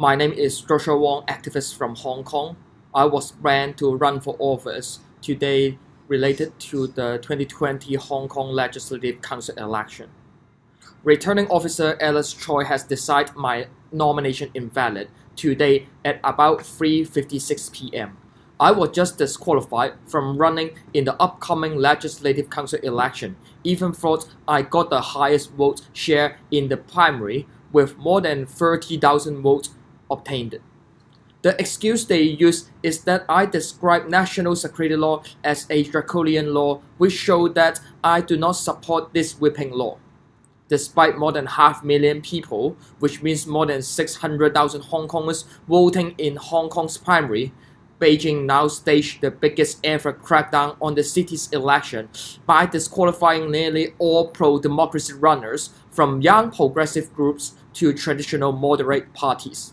My name is Joshua Wong, activist from Hong Kong. I was planned to run for office today related to the 2020 Hong Kong Legislative Council election. Returning officer Alice Choi has decided my nomination invalid today at about 3:56 p.m. I was just disqualified from running in the upcoming Legislative Council election, even though I got the highest vote share in the primary with more than 30,000 votes obtained. The excuse they use is that I describe national security law as a draconian law, which show that I do not support this whipping law. Despite more than half million people, which means more than 600,000 Hong Kongers voting in Hong Kong's primary, Beijing now staged the biggest ever crackdown on the city's election by disqualifying nearly all pro-democracy runners from young progressive groups to traditional moderate parties.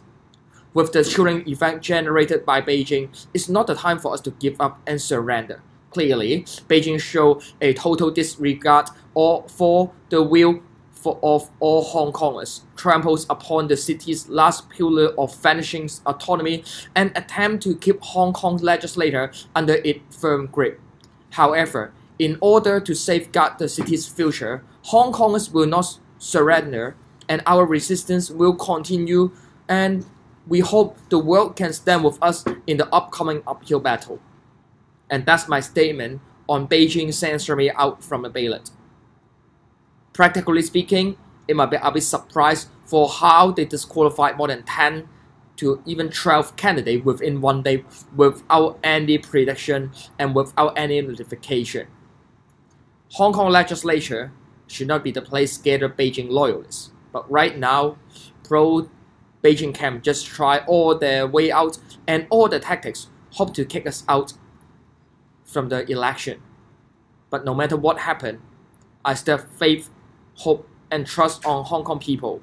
With the chilling effect generated by Beijing, it's not the time for us to give up and surrender. Clearly, Beijing showed a total disregard for the will of all Hong Kongers, tramples upon the city's last pillar of vanishing autonomy, and attempt to keep Hong Kong's legislature under its firm grip. However, in order to safeguard the city's future, Hong Kongers will not surrender, and our resistance will continue, and we hope the world can stand with us in the upcoming uphill battle. And that's my statement on Beijing censoring me out from the ballot. Practically speaking, it might be a bit surprised for how they disqualified more than 10 to even 12 candidates within one day without any prediction and without any notification. Hong Kong legislature should not be the place to gather Beijing loyalists. But right now, pro Beijing camp just try all their way out and all the tactics hope to kick us out from the election. But no matter what happened, I still have faith hope, and trust on Hong Kong people.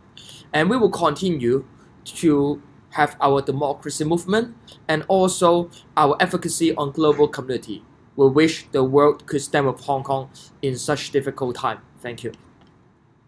And we will continue to have our democracy movement and also our advocacy on global community. We wish the world could stand with Hong Kong in such difficult time. Thank you.